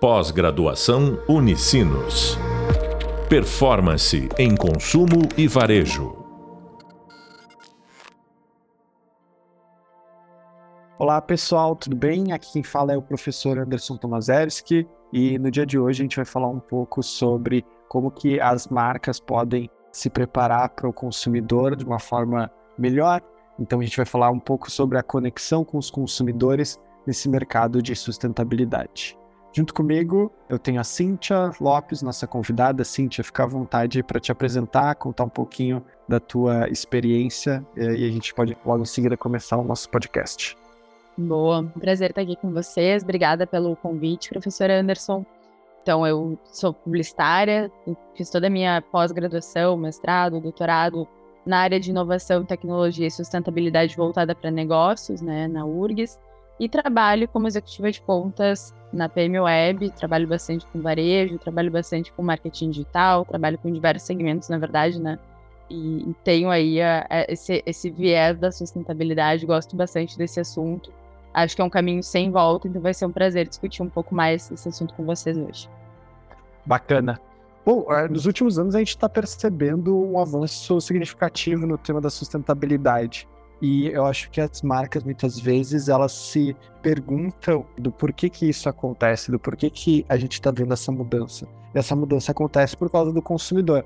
Pós-graduação Unicinos. Performance em consumo e varejo. Olá pessoal, tudo bem? Aqui quem fala é o professor Anderson Tomaszewski e no dia de hoje a gente vai falar um pouco sobre como que as marcas podem se preparar para o consumidor de uma forma melhor. Então a gente vai falar um pouco sobre a conexão com os consumidores nesse mercado de sustentabilidade. Junto comigo, eu tenho a Cíntia Lopes, nossa convidada. Cíntia, fica à vontade para te apresentar, contar um pouquinho da tua experiência e a gente pode logo em seguida começar o nosso podcast. Boa, prazer estar aqui com vocês. Obrigada pelo convite, professor Anderson. Então, eu sou publicitária, fiz toda a minha pós-graduação, mestrado, doutorado na área de inovação, tecnologia e sustentabilidade voltada para negócios, né, na URGS, e trabalho como executiva de contas na PM Web, trabalho bastante com varejo, trabalho bastante com marketing digital, trabalho com diversos segmentos, na verdade, né? E, tenho aí a, a, esse, esse viés da sustentabilidade, gosto bastante desse assunto. Acho que é um caminho sem volta, então vai ser um prazer discutir um pouco mais esse assunto com vocês hoje. Bacana. Bom, é, nos últimos anos a gente está percebendo um avanço significativo no tema da sustentabilidade. E eu acho que as marcas, muitas vezes, elas se perguntam do porquê que isso acontece, do porquê que a gente está vendo essa mudança. E essa mudança acontece por causa do consumidor.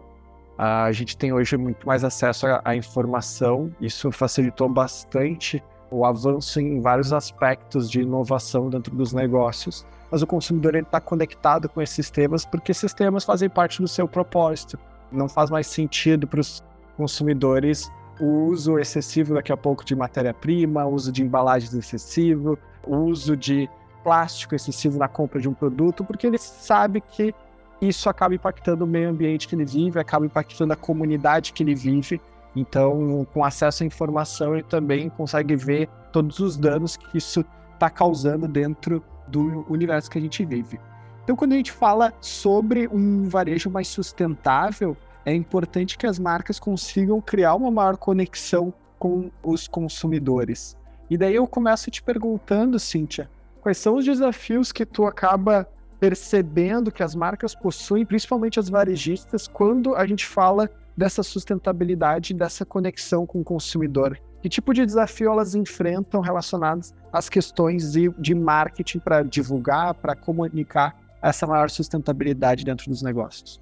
A gente tem hoje muito mais acesso à informação, isso facilitou bastante o avanço em vários aspectos de inovação dentro dos negócios. Mas o consumidor está conectado com esses temas porque esses temas fazem parte do seu propósito. Não faz mais sentido para os consumidores o uso excessivo daqui a pouco de matéria-prima, uso de embalagens excessivo, uso de plástico excessivo na compra de um produto, porque ele sabe que isso acaba impactando o meio ambiente que ele vive, acaba impactando a comunidade que ele vive. Então, com acesso à informação, ele também consegue ver todos os danos que isso está causando dentro do universo que a gente vive. Então, quando a gente fala sobre um varejo mais sustentável, é importante que as marcas consigam criar uma maior conexão com os consumidores. E daí eu começo te perguntando, Cíntia, quais são os desafios que tu acaba percebendo que as marcas possuem, principalmente as varejistas, quando a gente fala dessa sustentabilidade, dessa conexão com o consumidor? Que tipo de desafio elas enfrentam relacionados às questões de, de marketing para divulgar, para comunicar essa maior sustentabilidade dentro dos negócios?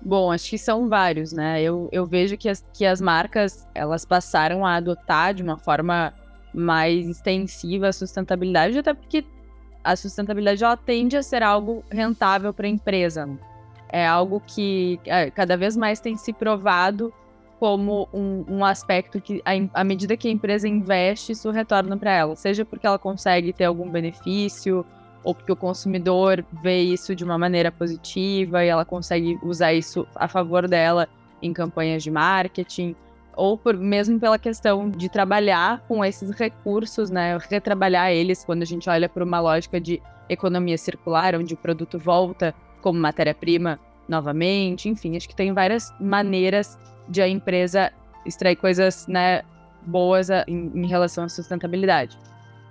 Bom, acho que são vários, né? Eu, eu vejo que as, que as marcas elas passaram a adotar de uma forma mais extensiva a sustentabilidade, até porque a sustentabilidade ela tende a ser algo rentável para a empresa. É algo que é, cada vez mais tem se provado como um, um aspecto que, à medida que a empresa investe, isso retorna para ela, seja porque ela consegue ter algum benefício, ou porque o consumidor vê isso de uma maneira positiva e ela consegue usar isso a favor dela em campanhas de marketing, ou por, mesmo pela questão de trabalhar com esses recursos, né, retrabalhar eles quando a gente olha para uma lógica de economia circular, onde o produto volta como matéria-prima novamente, enfim, acho que tem várias maneiras de a empresa extrair coisas, né, boas em, em relação à sustentabilidade.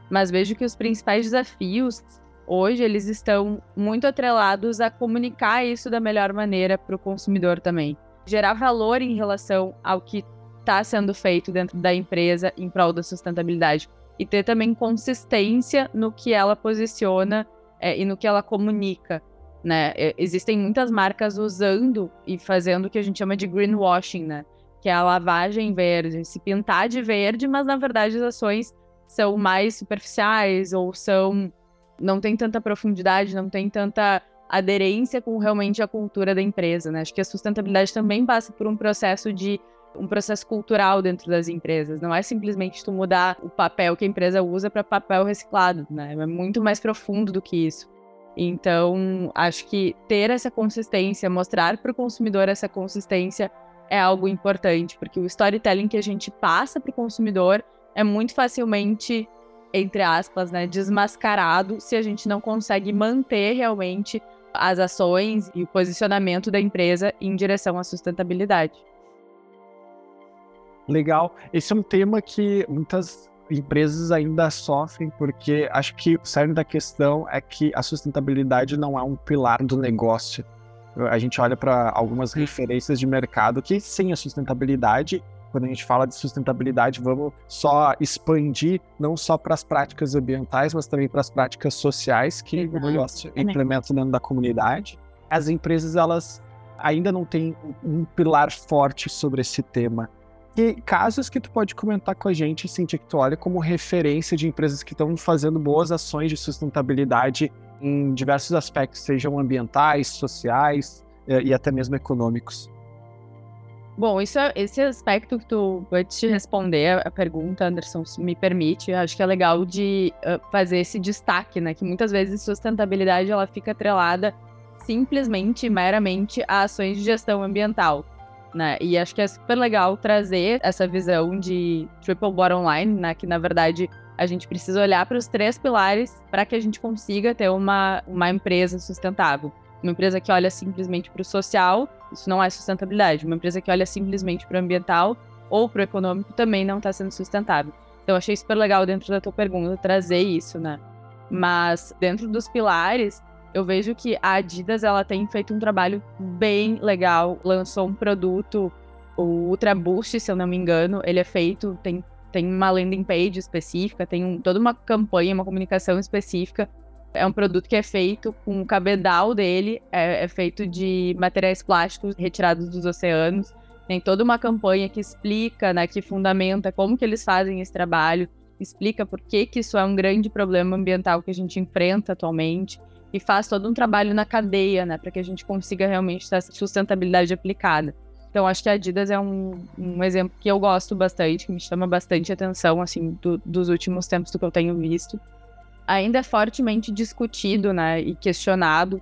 Mas vejo que os principais desafios hoje eles estão muito atrelados a comunicar isso da melhor maneira para o consumidor também. Gerar valor em relação ao que está sendo feito dentro da empresa em prol da sustentabilidade. E ter também consistência no que ela posiciona é, e no que ela comunica. Né? Existem muitas marcas usando e fazendo o que a gente chama de greenwashing, né? que é a lavagem verde, se pintar de verde, mas na verdade as ações são mais superficiais ou são não tem tanta profundidade, não tem tanta aderência com realmente a cultura da empresa, né? Acho que a sustentabilidade também passa por um processo de um processo cultural dentro das empresas. Não é simplesmente tu mudar o papel que a empresa usa para papel reciclado, né? É muito mais profundo do que isso. Então, acho que ter essa consistência, mostrar para o consumidor essa consistência é algo importante, porque o storytelling que a gente passa para o consumidor é muito facilmente entre aspas, né, desmascarado se a gente não consegue manter realmente as ações e o posicionamento da empresa em direção à sustentabilidade. Legal. Esse é um tema que muitas empresas ainda sofrem porque acho que o cerne da questão é que a sustentabilidade não é um pilar do negócio. A gente olha para algumas referências de mercado que sem a sustentabilidade quando a gente fala de sustentabilidade, vamos só expandir não só para as práticas ambientais, mas também para as práticas sociais que o negócio implementa dentro da comunidade. As empresas, elas ainda não têm um pilar forte sobre esse tema. E casos que tu pode comentar com a gente, Cintia, que tu olha como referência de empresas que estão fazendo boas ações de sustentabilidade em diversos aspectos, sejam ambientais, sociais eh, e até mesmo econômicos. Bom, isso, é, esse aspecto que tu, antes de responder a pergunta, Anderson, se me permite, acho que é legal de uh, fazer esse destaque, né? Que muitas vezes sustentabilidade ela fica atrelada simplesmente, meramente a ações de gestão ambiental, né? E acho que é super legal trazer essa visão de triple bottom line, né? Que na verdade a gente precisa olhar para os três pilares para que a gente consiga ter uma, uma empresa sustentável. Uma empresa que olha simplesmente para o social, isso não é sustentabilidade. Uma empresa que olha simplesmente para o ambiental ou para o econômico também não está sendo sustentável. Então, achei super legal dentro da tua pergunta trazer isso, né? Mas dentro dos pilares, eu vejo que a Adidas ela tem feito um trabalho bem legal. Lançou um produto, o Ultra Boost, se eu não me engano, ele é feito, tem, tem uma landing page específica, tem um, toda uma campanha, uma comunicação específica é um produto que é feito com o cabedal dele, é, é feito de materiais plásticos retirados dos oceanos. Tem toda uma campanha que explica, né, que fundamenta como que eles fazem esse trabalho, explica por que, que isso é um grande problema ambiental que a gente enfrenta atualmente e faz todo um trabalho na cadeia, né, para que a gente consiga realmente ter essa sustentabilidade aplicada. Então, acho que a Adidas é um, um exemplo que eu gosto bastante, que me chama bastante atenção, assim, do, dos últimos tempos do que eu tenho visto ainda é fortemente discutido né, e questionado.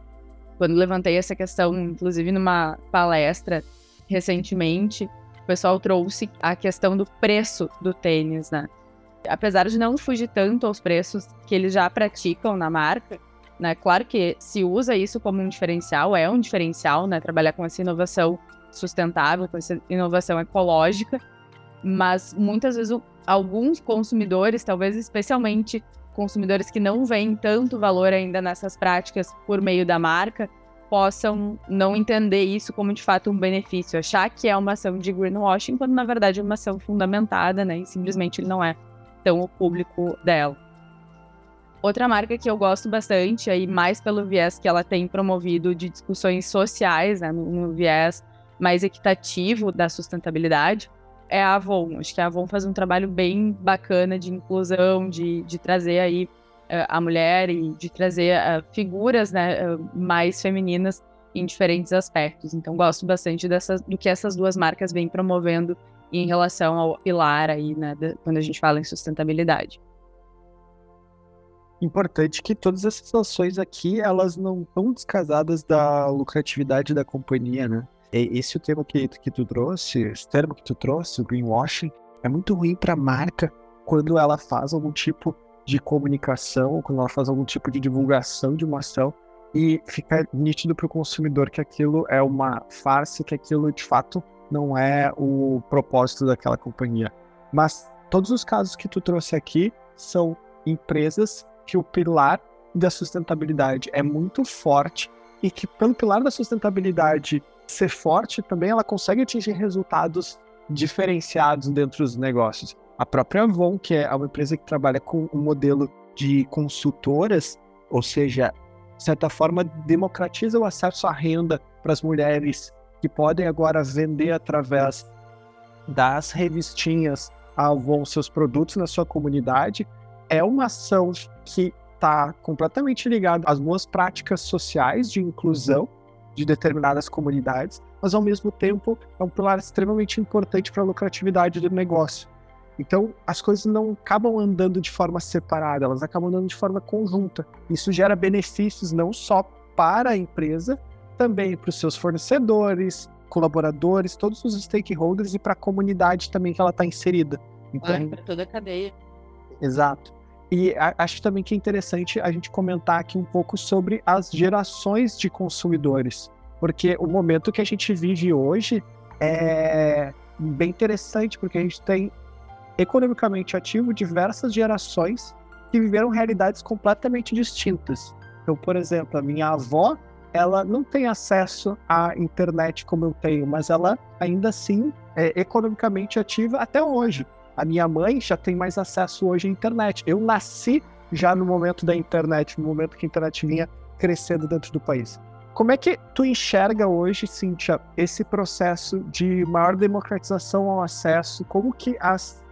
Quando levantei essa questão, inclusive numa palestra recentemente, o pessoal trouxe a questão do preço do tênis, né? Apesar de não fugir tanto aos preços que eles já praticam na marca, né? Claro que se usa isso como um diferencial, é um diferencial, né? Trabalhar com essa inovação sustentável, com essa inovação ecológica, mas muitas vezes alguns consumidores, talvez especialmente consumidores que não veem tanto valor ainda nessas práticas por meio da marca possam não entender isso como de fato um benefício, achar que é uma ação de greenwashing, quando na verdade é uma ação fundamentada, né? E simplesmente não é tão o público dela. Outra marca que eu gosto bastante, aí mais pelo viés que ela tem promovido de discussões sociais, né, no, no viés mais equitativo da sustentabilidade, é a Avon. Acho que a Avon faz um trabalho bem bacana de inclusão, de, de trazer aí uh, a mulher e de trazer uh, figuras né, uh, mais femininas em diferentes aspectos. Então, gosto bastante dessas, do que essas duas marcas vêm promovendo em relação ao pilar aí, né, de, quando a gente fala em sustentabilidade. Importante que todas essas ações aqui, elas não estão descasadas da lucratividade da companhia, né? Esse é o tema que, que tu trouxe, esse termo que tu trouxe, o greenwashing, é muito ruim para a marca quando ela faz algum tipo de comunicação, quando ela faz algum tipo de divulgação de uma ação e fica nítido para o consumidor que aquilo é uma farsa, que aquilo de fato não é o propósito daquela companhia. Mas todos os casos que tu trouxe aqui são empresas que o pilar da sustentabilidade é muito forte e que pelo pilar da sustentabilidade ser forte também, ela consegue atingir resultados diferenciados dentro dos negócios. A própria Avon, que é uma empresa que trabalha com um modelo de consultoras, ou seja, de certa forma democratiza o acesso à renda para as mulheres que podem agora vender através das revistinhas a Avon seus produtos na sua comunidade, é uma ação que está completamente ligada às boas práticas sociais de inclusão de determinadas comunidades, mas ao mesmo tempo é um pilar extremamente importante para a lucratividade do negócio. Então, as coisas não acabam andando de forma separada, elas acabam andando de forma conjunta. Isso gera benefícios não só para a empresa, também para os seus fornecedores, colaboradores, todos os stakeholders e para a comunidade também que ela está inserida. Então, para toda a cadeia. Exato. E acho também que é interessante a gente comentar aqui um pouco sobre as gerações de consumidores, porque o momento que a gente vive hoje é bem interessante, porque a gente tem economicamente ativo diversas gerações que viveram realidades completamente distintas. Então, por exemplo, a minha avó, ela não tem acesso à internet como eu tenho, mas ela ainda assim é economicamente ativa até hoje. A minha mãe já tem mais acesso hoje à internet. Eu nasci já no momento da internet, no momento que a internet vinha crescendo dentro do país. Como é que tu enxerga hoje, Cíntia, esse processo de maior democratização ao acesso? Como que as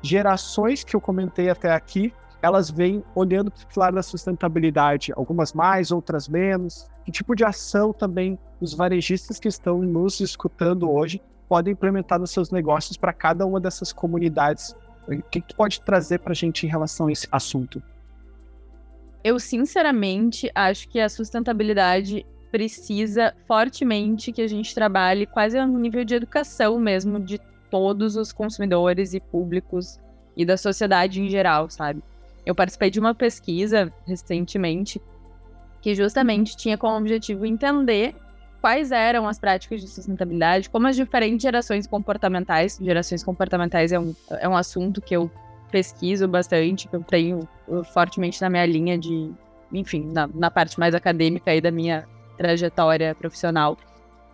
gerações que eu comentei até aqui, elas vêm olhando para o lado da sustentabilidade, algumas mais, outras menos? Que tipo de ação também os varejistas que estão nos escutando hoje podem implementar nos seus negócios para cada uma dessas comunidades? O que, tu pode trazer para a gente em relação a esse assunto? Eu, sinceramente, acho que a sustentabilidade precisa fortemente que a gente trabalhe quase no nível de educação mesmo de todos os consumidores e públicos e da sociedade em geral, sabe? Eu participei de uma pesquisa recentemente que justamente tinha como objetivo entender quais eram as práticas de sustentabilidade, como as diferentes gerações comportamentais, gerações comportamentais é um, é um assunto que eu pesquiso bastante, que eu tenho fortemente na minha linha de, enfim, na, na parte mais acadêmica aí da minha trajetória profissional.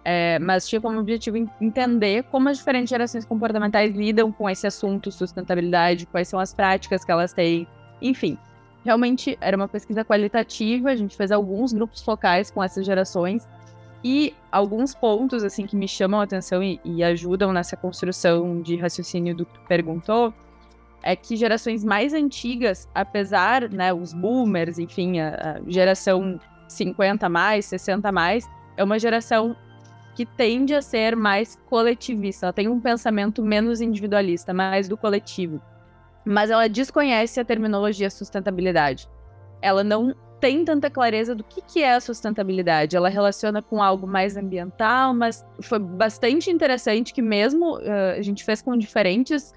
É, mas tinha como objetivo entender como as diferentes gerações comportamentais lidam com esse assunto sustentabilidade, quais são as práticas que elas têm, enfim. Realmente era uma pesquisa qualitativa, a gente fez alguns grupos focais com essas gerações e alguns pontos assim que me chamam a atenção e, e ajudam nessa construção de raciocínio do que tu perguntou é que gerações mais antigas, apesar, né, os boomers, enfim, a, a geração 50 mais, 60 mais, é uma geração que tende a ser mais coletivista. Ela tem um pensamento menos individualista, mais do coletivo. Mas ela desconhece a terminologia sustentabilidade. Ela não tem tanta clareza do que, que é a sustentabilidade. Ela relaciona com algo mais ambiental, mas foi bastante interessante que mesmo uh, a gente fez com diferentes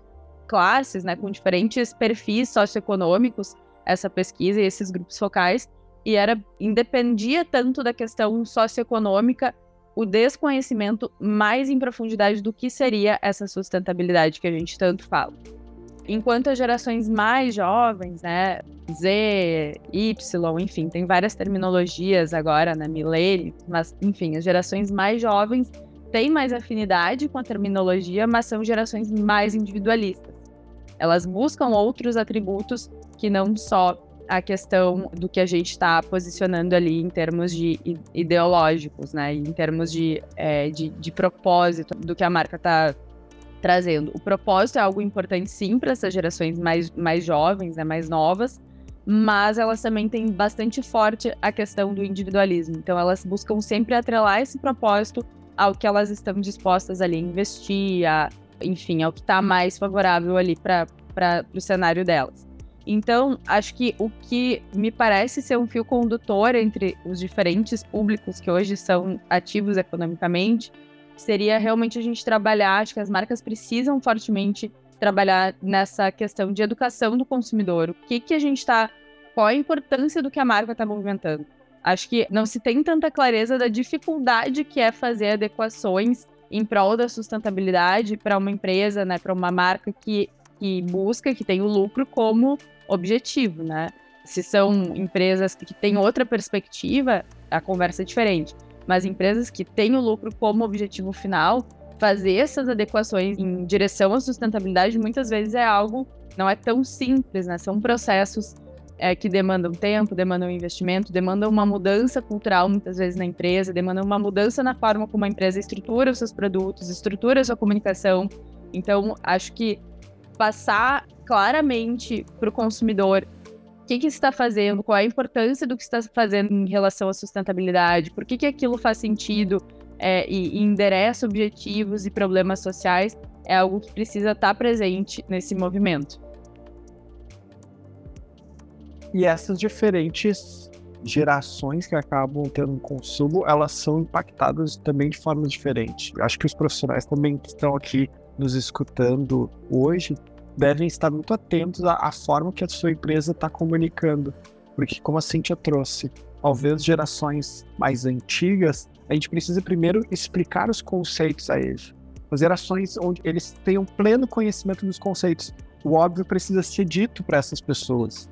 classes, né, com diferentes perfis socioeconômicos, essa pesquisa e esses grupos focais, e era independia tanto da questão socioeconômica o desconhecimento mais em profundidade do que seria essa sustentabilidade que a gente tanto fala. Enquanto as gerações mais jovens, né, Z, Y, enfim, tem várias terminologias agora, né, milênio, mas enfim, as gerações mais jovens têm mais afinidade com a terminologia, mas são gerações mais individualistas. Elas buscam outros atributos que não só a questão do que a gente está posicionando ali em termos de ideológicos, né? Em termos de, é, de, de propósito do que a marca está trazendo. O propósito é algo importante sim para essas gerações mais, mais jovens, né, mais novas, mas elas também têm bastante forte a questão do individualismo. Então elas buscam sempre atrelar esse propósito ao que elas estão dispostas ali a investir, a, enfim, ao que está mais favorável ali para o cenário delas. Então, acho que o que me parece ser um fio condutor entre os diferentes públicos que hoje são ativos economicamente seria realmente a gente trabalhar. Acho que as marcas precisam fortemente trabalhar nessa questão de educação do consumidor. O que, que a gente está. Qual a importância do que a marca está movimentando? Acho que não se tem tanta clareza da dificuldade que é fazer adequações em prol da sustentabilidade para uma empresa, né, para uma marca que, que busca, que tem o lucro como objetivo, né? Se são empresas que têm outra perspectiva, a conversa é diferente. Mas empresas que têm o lucro como objetivo final, fazer essas adequações em direção à sustentabilidade muitas vezes é algo não é tão simples, né? São processos é, que demandam tempo, demandam investimento, demandam uma mudança cultural muitas vezes na empresa, demandam uma mudança na forma como a empresa estrutura os seus produtos, estrutura a sua comunicação. Então, acho que passar claramente para o consumidor o que, que está fazendo, qual a importância do que está fazendo em relação à sustentabilidade, por que, que aquilo faz sentido é, e, e endereça objetivos e problemas sociais, é algo que precisa estar presente nesse movimento. E essas diferentes gerações que acabam tendo um consumo, elas são impactadas também de forma diferente. Acho que os profissionais também que estão aqui nos escutando hoje devem estar muito atentos à, à forma que a sua empresa está comunicando. Porque, como a Cintia trouxe, talvez gerações mais antigas, a gente precisa primeiro explicar os conceitos a eles. Fazer ações onde eles tenham pleno conhecimento dos conceitos. o óbvio precisa ser dito para essas pessoas.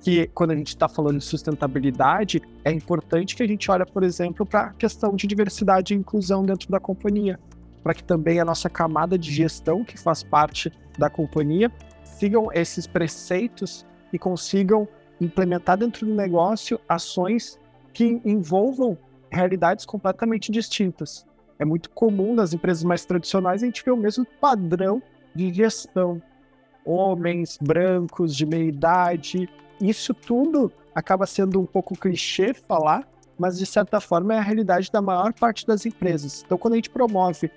Que quando a gente está falando de sustentabilidade, é importante que a gente olhe, por exemplo, para a questão de diversidade e inclusão dentro da companhia, para que também a nossa camada de gestão, que faz parte da companhia, sigam esses preceitos e consigam implementar dentro do negócio ações que envolvam realidades completamente distintas. É muito comum nas empresas mais tradicionais a gente ver o mesmo padrão de gestão. Homens, brancos, de meia idade. Isso tudo acaba sendo um pouco clichê falar, mas de certa forma é a realidade da maior parte das empresas. Então, quando a gente promove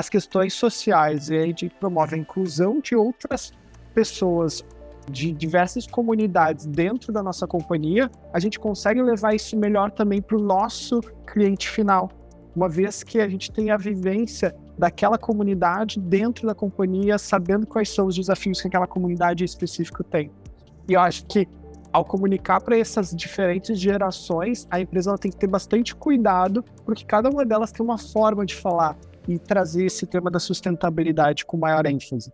as questões sociais e a gente promove a inclusão de outras pessoas de diversas comunidades dentro da nossa companhia, a gente consegue levar isso melhor também para o nosso cliente final, uma vez que a gente tem a vivência daquela comunidade dentro da companhia, sabendo quais são os desafios que aquela comunidade específica tem. E eu acho que ao comunicar para essas diferentes gerações, a empresa tem que ter bastante cuidado, porque cada uma delas tem uma forma de falar e trazer esse tema da sustentabilidade com maior ênfase.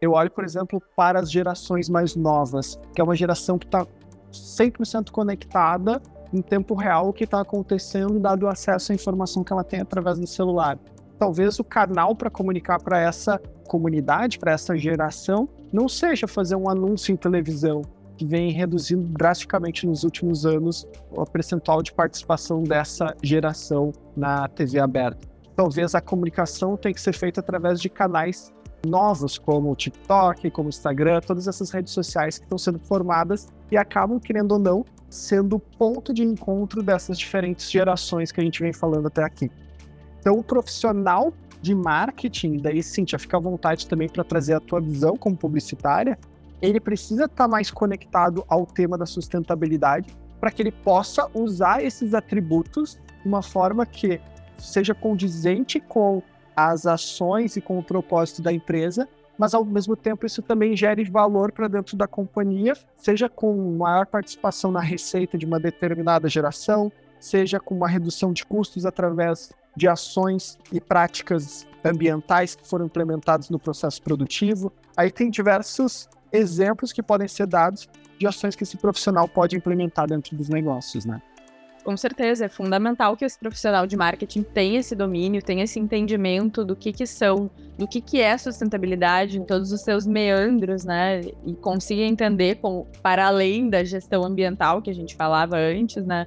Eu olho, por exemplo, para as gerações mais novas, que é uma geração que está 100% conectada em tempo real o que está acontecendo, dado o acesso à informação que ela tem através do celular. Talvez o canal para comunicar para essa comunidade, para essa geração, não seja fazer um anúncio em televisão, que vem reduzindo drasticamente nos últimos anos o percentual de participação dessa geração na TV aberta. Talvez a comunicação tenha que ser feita através de canais novos, como o TikTok, como o Instagram, todas essas redes sociais que estão sendo formadas e acabam, querendo ou não, sendo o ponto de encontro dessas diferentes gerações que a gente vem falando até aqui. Então, o profissional de marketing, daí já fica à vontade também para trazer a tua visão como publicitária, ele precisa estar tá mais conectado ao tema da sustentabilidade para que ele possa usar esses atributos de uma forma que seja condizente com as ações e com o propósito da empresa, mas ao mesmo tempo isso também gere valor para dentro da companhia, seja com maior participação na receita de uma determinada geração, seja com uma redução de custos através de ações e práticas ambientais que foram implementadas no processo produtivo. Aí tem diversos exemplos que podem ser dados de ações que esse profissional pode implementar dentro dos negócios, né? Com certeza, é fundamental que esse profissional de marketing tenha esse domínio, tenha esse entendimento do que que são, do que que é sustentabilidade em todos os seus meandros, né? E consiga entender para além da gestão ambiental que a gente falava antes, né?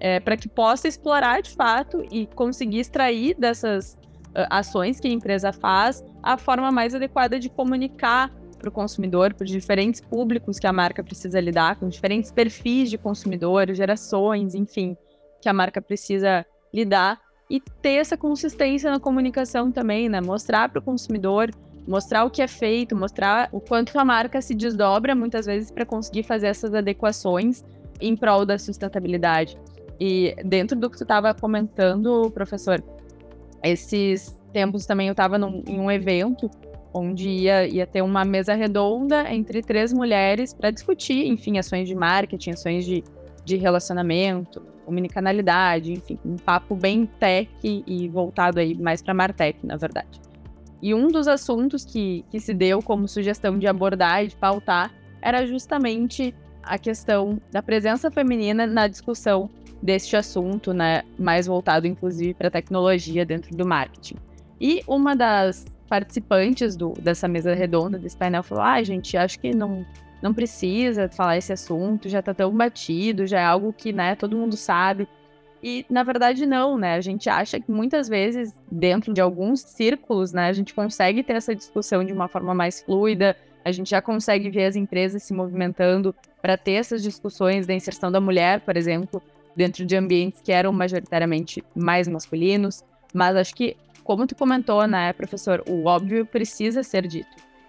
É, para que possa explorar de fato e conseguir extrair dessas uh, ações que a empresa faz a forma mais adequada de comunicar para o consumidor, para diferentes públicos que a marca precisa lidar, com diferentes perfis de consumidores, gerações, enfim, que a marca precisa lidar e ter essa consistência na comunicação também, né? Mostrar para o consumidor, mostrar o que é feito, mostrar o quanto a marca se desdobra muitas vezes para conseguir fazer essas adequações em prol da sustentabilidade. E dentro do que tu estava comentando, professor, esses tempos também eu estava em um evento onde ia, ia ter uma mesa redonda entre três mulheres para discutir, enfim, ações de marketing, ações de, de relacionamento, omnicanalidade, enfim, um papo bem tech e voltado aí mais para Martech, na verdade. E um dos assuntos que, que se deu como sugestão de abordar e de pautar era justamente a questão da presença feminina na discussão deste assunto, né, mais voltado inclusive para tecnologia dentro do marketing. E uma das participantes do, dessa mesa redonda, desse painel, falou: ah, gente, acho que não, não precisa falar esse assunto, já tá tão batido, já é algo que, né, todo mundo sabe. E, na verdade, não, né? A gente acha que muitas vezes, dentro de alguns círculos, né, a gente consegue ter essa discussão de uma forma mais fluida, a gente já consegue ver as empresas se movimentando para ter essas discussões da inserção da mulher, por exemplo, dentro de ambientes que eram majoritariamente mais masculinos. Mas acho que como tu comentou, né, professor, o óbvio precisa ser dito.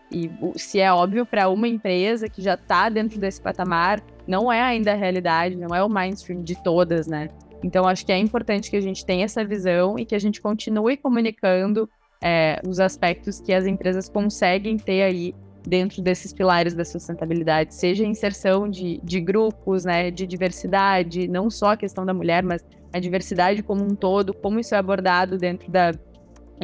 E se é óbvio para uma empresa que já está dentro desse patamar, não é ainda a realidade, não é o mainstream de todas, né? Então, acho que é importante que a gente tenha essa visão e que a gente continue comunicando é, os aspectos que as empresas conseguem ter aí dentro desses pilares da sustentabilidade, seja a inserção de, de grupos, né, de diversidade, não só a questão da mulher, mas a diversidade como um todo, como isso é abordado dentro da,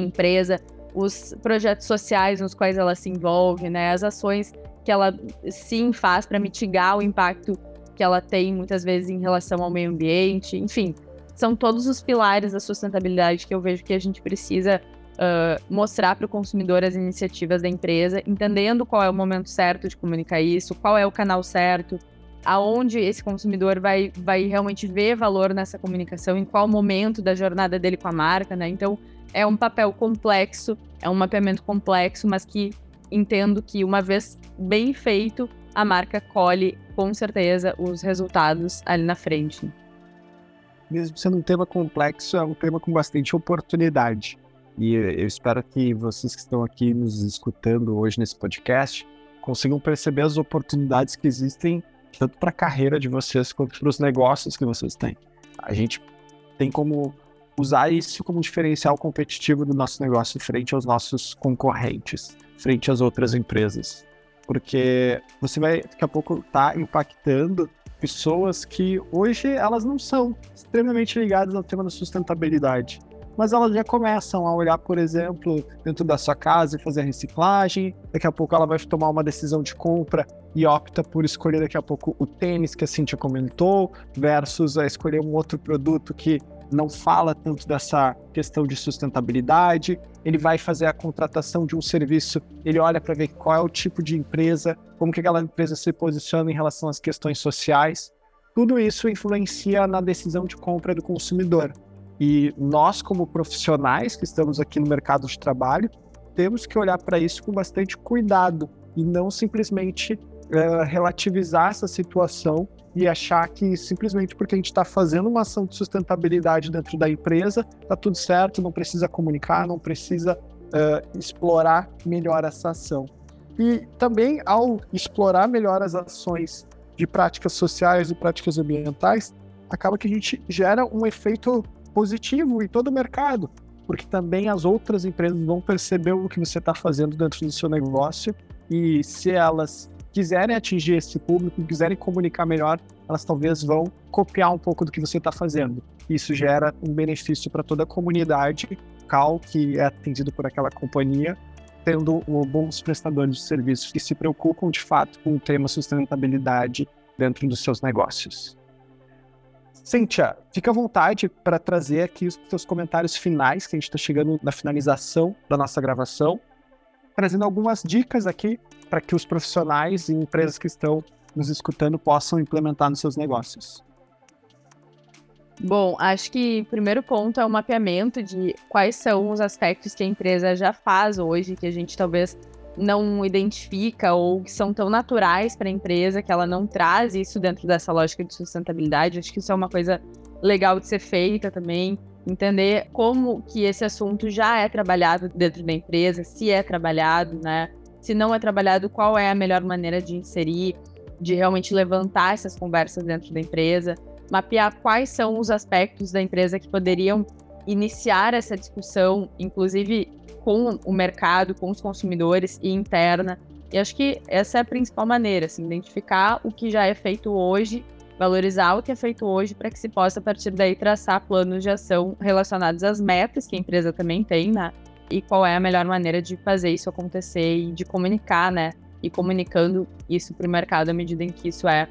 empresa, os projetos sociais nos quais ela se envolve, né? As ações que ela sim faz para mitigar o impacto que ela tem muitas vezes em relação ao meio ambiente, enfim, são todos os pilares da sustentabilidade que eu vejo que a gente precisa uh, mostrar para o consumidor as iniciativas da empresa, entendendo qual é o momento certo de comunicar isso, qual é o canal certo, aonde esse consumidor vai, vai realmente ver valor nessa comunicação, em qual momento da jornada dele com a marca, né? Então, é um papel complexo, é um mapeamento complexo, mas que entendo que uma vez bem feito, a marca colhe com certeza os resultados ali na frente. Mesmo sendo um tema complexo, é um tema com bastante oportunidade. E eu espero que vocês que estão aqui nos escutando hoje nesse podcast consigam perceber as oportunidades que existem tanto para a carreira de vocês quanto para os negócios que vocês têm. A gente tem como usar isso como diferencial competitivo do nosso negócio frente aos nossos concorrentes, frente às outras empresas. Porque você vai daqui a pouco estar tá impactando pessoas que hoje elas não são extremamente ligadas ao tema da sustentabilidade mas elas já começam a olhar, por exemplo, dentro da sua casa e fazer a reciclagem. Daqui a pouco ela vai tomar uma decisão de compra e opta por escolher daqui a pouco o tênis que a Cintia comentou, versus a escolher um outro produto que não fala tanto dessa questão de sustentabilidade. Ele vai fazer a contratação de um serviço, ele olha para ver qual é o tipo de empresa, como que aquela empresa se posiciona em relação às questões sociais. Tudo isso influencia na decisão de compra do consumidor. E nós, como profissionais que estamos aqui no mercado de trabalho, temos que olhar para isso com bastante cuidado e não simplesmente uh, relativizar essa situação e achar que simplesmente porque a gente está fazendo uma ação de sustentabilidade dentro da empresa, está tudo certo, não precisa comunicar, não precisa uh, explorar melhor essa ação. E também, ao explorar melhor as ações de práticas sociais e práticas ambientais, acaba que a gente gera um efeito positivo em todo o mercado, porque também as outras empresas vão perceber o que você está fazendo dentro do seu negócio e se elas quiserem atingir esse público, quiserem comunicar melhor, elas talvez vão copiar um pouco do que você está fazendo. Isso gera um benefício para toda a comunidade cal que é atendido por aquela companhia, tendo bons prestadores de serviços que se preocupam de fato com o tema sustentabilidade dentro dos seus negócios. Cíntia, fica à vontade para trazer aqui os seus comentários finais, que a gente está chegando na finalização da nossa gravação, trazendo algumas dicas aqui para que os profissionais e empresas que estão nos escutando possam implementar nos seus negócios. Bom, acho que o primeiro ponto é o mapeamento de quais são os aspectos que a empresa já faz hoje, que a gente talvez não identifica ou que são tão naturais para a empresa que ela não traz isso dentro dessa lógica de sustentabilidade. Acho que isso é uma coisa legal de ser feita também. Entender como que esse assunto já é trabalhado dentro da empresa, se é trabalhado, né? Se não é trabalhado, qual é a melhor maneira de inserir, de realmente levantar essas conversas dentro da empresa, mapear quais são os aspectos da empresa que poderiam iniciar essa discussão, inclusive com o mercado, com os consumidores e interna. E acho que essa é a principal maneira, assim, identificar o que já é feito hoje, valorizar o que é feito hoje para que se possa, a partir daí, traçar planos de ação relacionados às metas que a empresa também tem, né? E qual é a melhor maneira de fazer isso acontecer e de comunicar, né? E comunicando isso para o mercado à medida em que isso é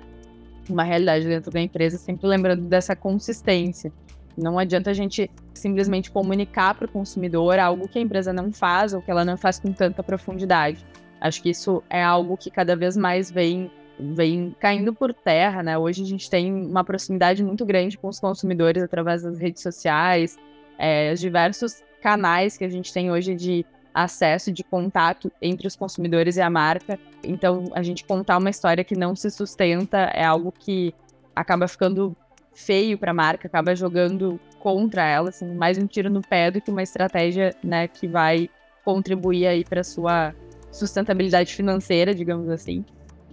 uma realidade dentro da empresa, sempre lembrando dessa consistência. Não adianta a gente simplesmente comunicar para o consumidor algo que a empresa não faz ou que ela não faz com tanta profundidade. Acho que isso é algo que cada vez mais vem, vem caindo por terra, né? Hoje a gente tem uma proximidade muito grande com os consumidores através das redes sociais, é, os diversos canais que a gente tem hoje de acesso, de contato entre os consumidores e a marca. Então, a gente contar uma história que não se sustenta é algo que acaba ficando feio para a marca, acaba jogando contra ela, assim, mais um tiro no pé do que uma estratégia, né, que vai contribuir aí para sua sustentabilidade financeira, digamos assim.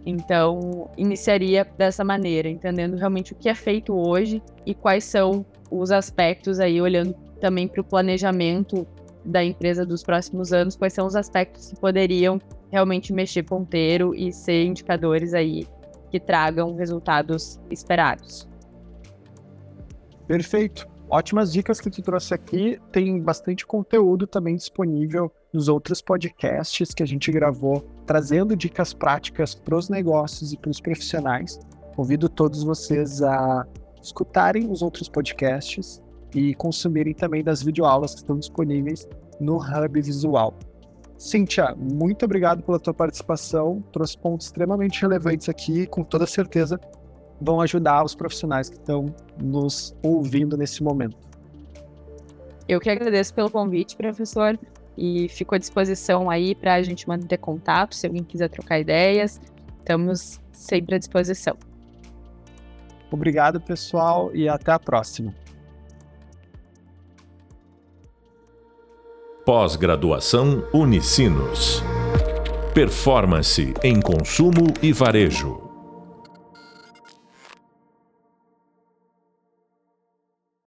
Então, iniciaria dessa maneira, entendendo realmente o que é feito hoje e quais são os aspectos aí, olhando também para o planejamento da empresa dos próximos anos, quais são os aspectos que poderiam realmente mexer ponteiro e ser indicadores aí que tragam resultados esperados. Perfeito. Ótimas dicas que tu trouxe aqui. Tem bastante conteúdo também disponível nos outros podcasts que a gente gravou, trazendo dicas práticas para os negócios e para os profissionais. Convido todos vocês a escutarem os outros podcasts e consumirem também das videoaulas que estão disponíveis no Hub Visual. Cíntia, muito obrigado pela tua participação. Trouxe pontos extremamente relevantes aqui, com toda certeza vão ajudar os profissionais que estão nos ouvindo nesse momento. Eu que agradeço pelo convite, professor, e fico à disposição aí para a gente manter contato, se alguém quiser trocar ideias, estamos sempre à disposição. Obrigado, pessoal, e até a próxima. Pós-graduação Unicinos. Performance em consumo e varejo.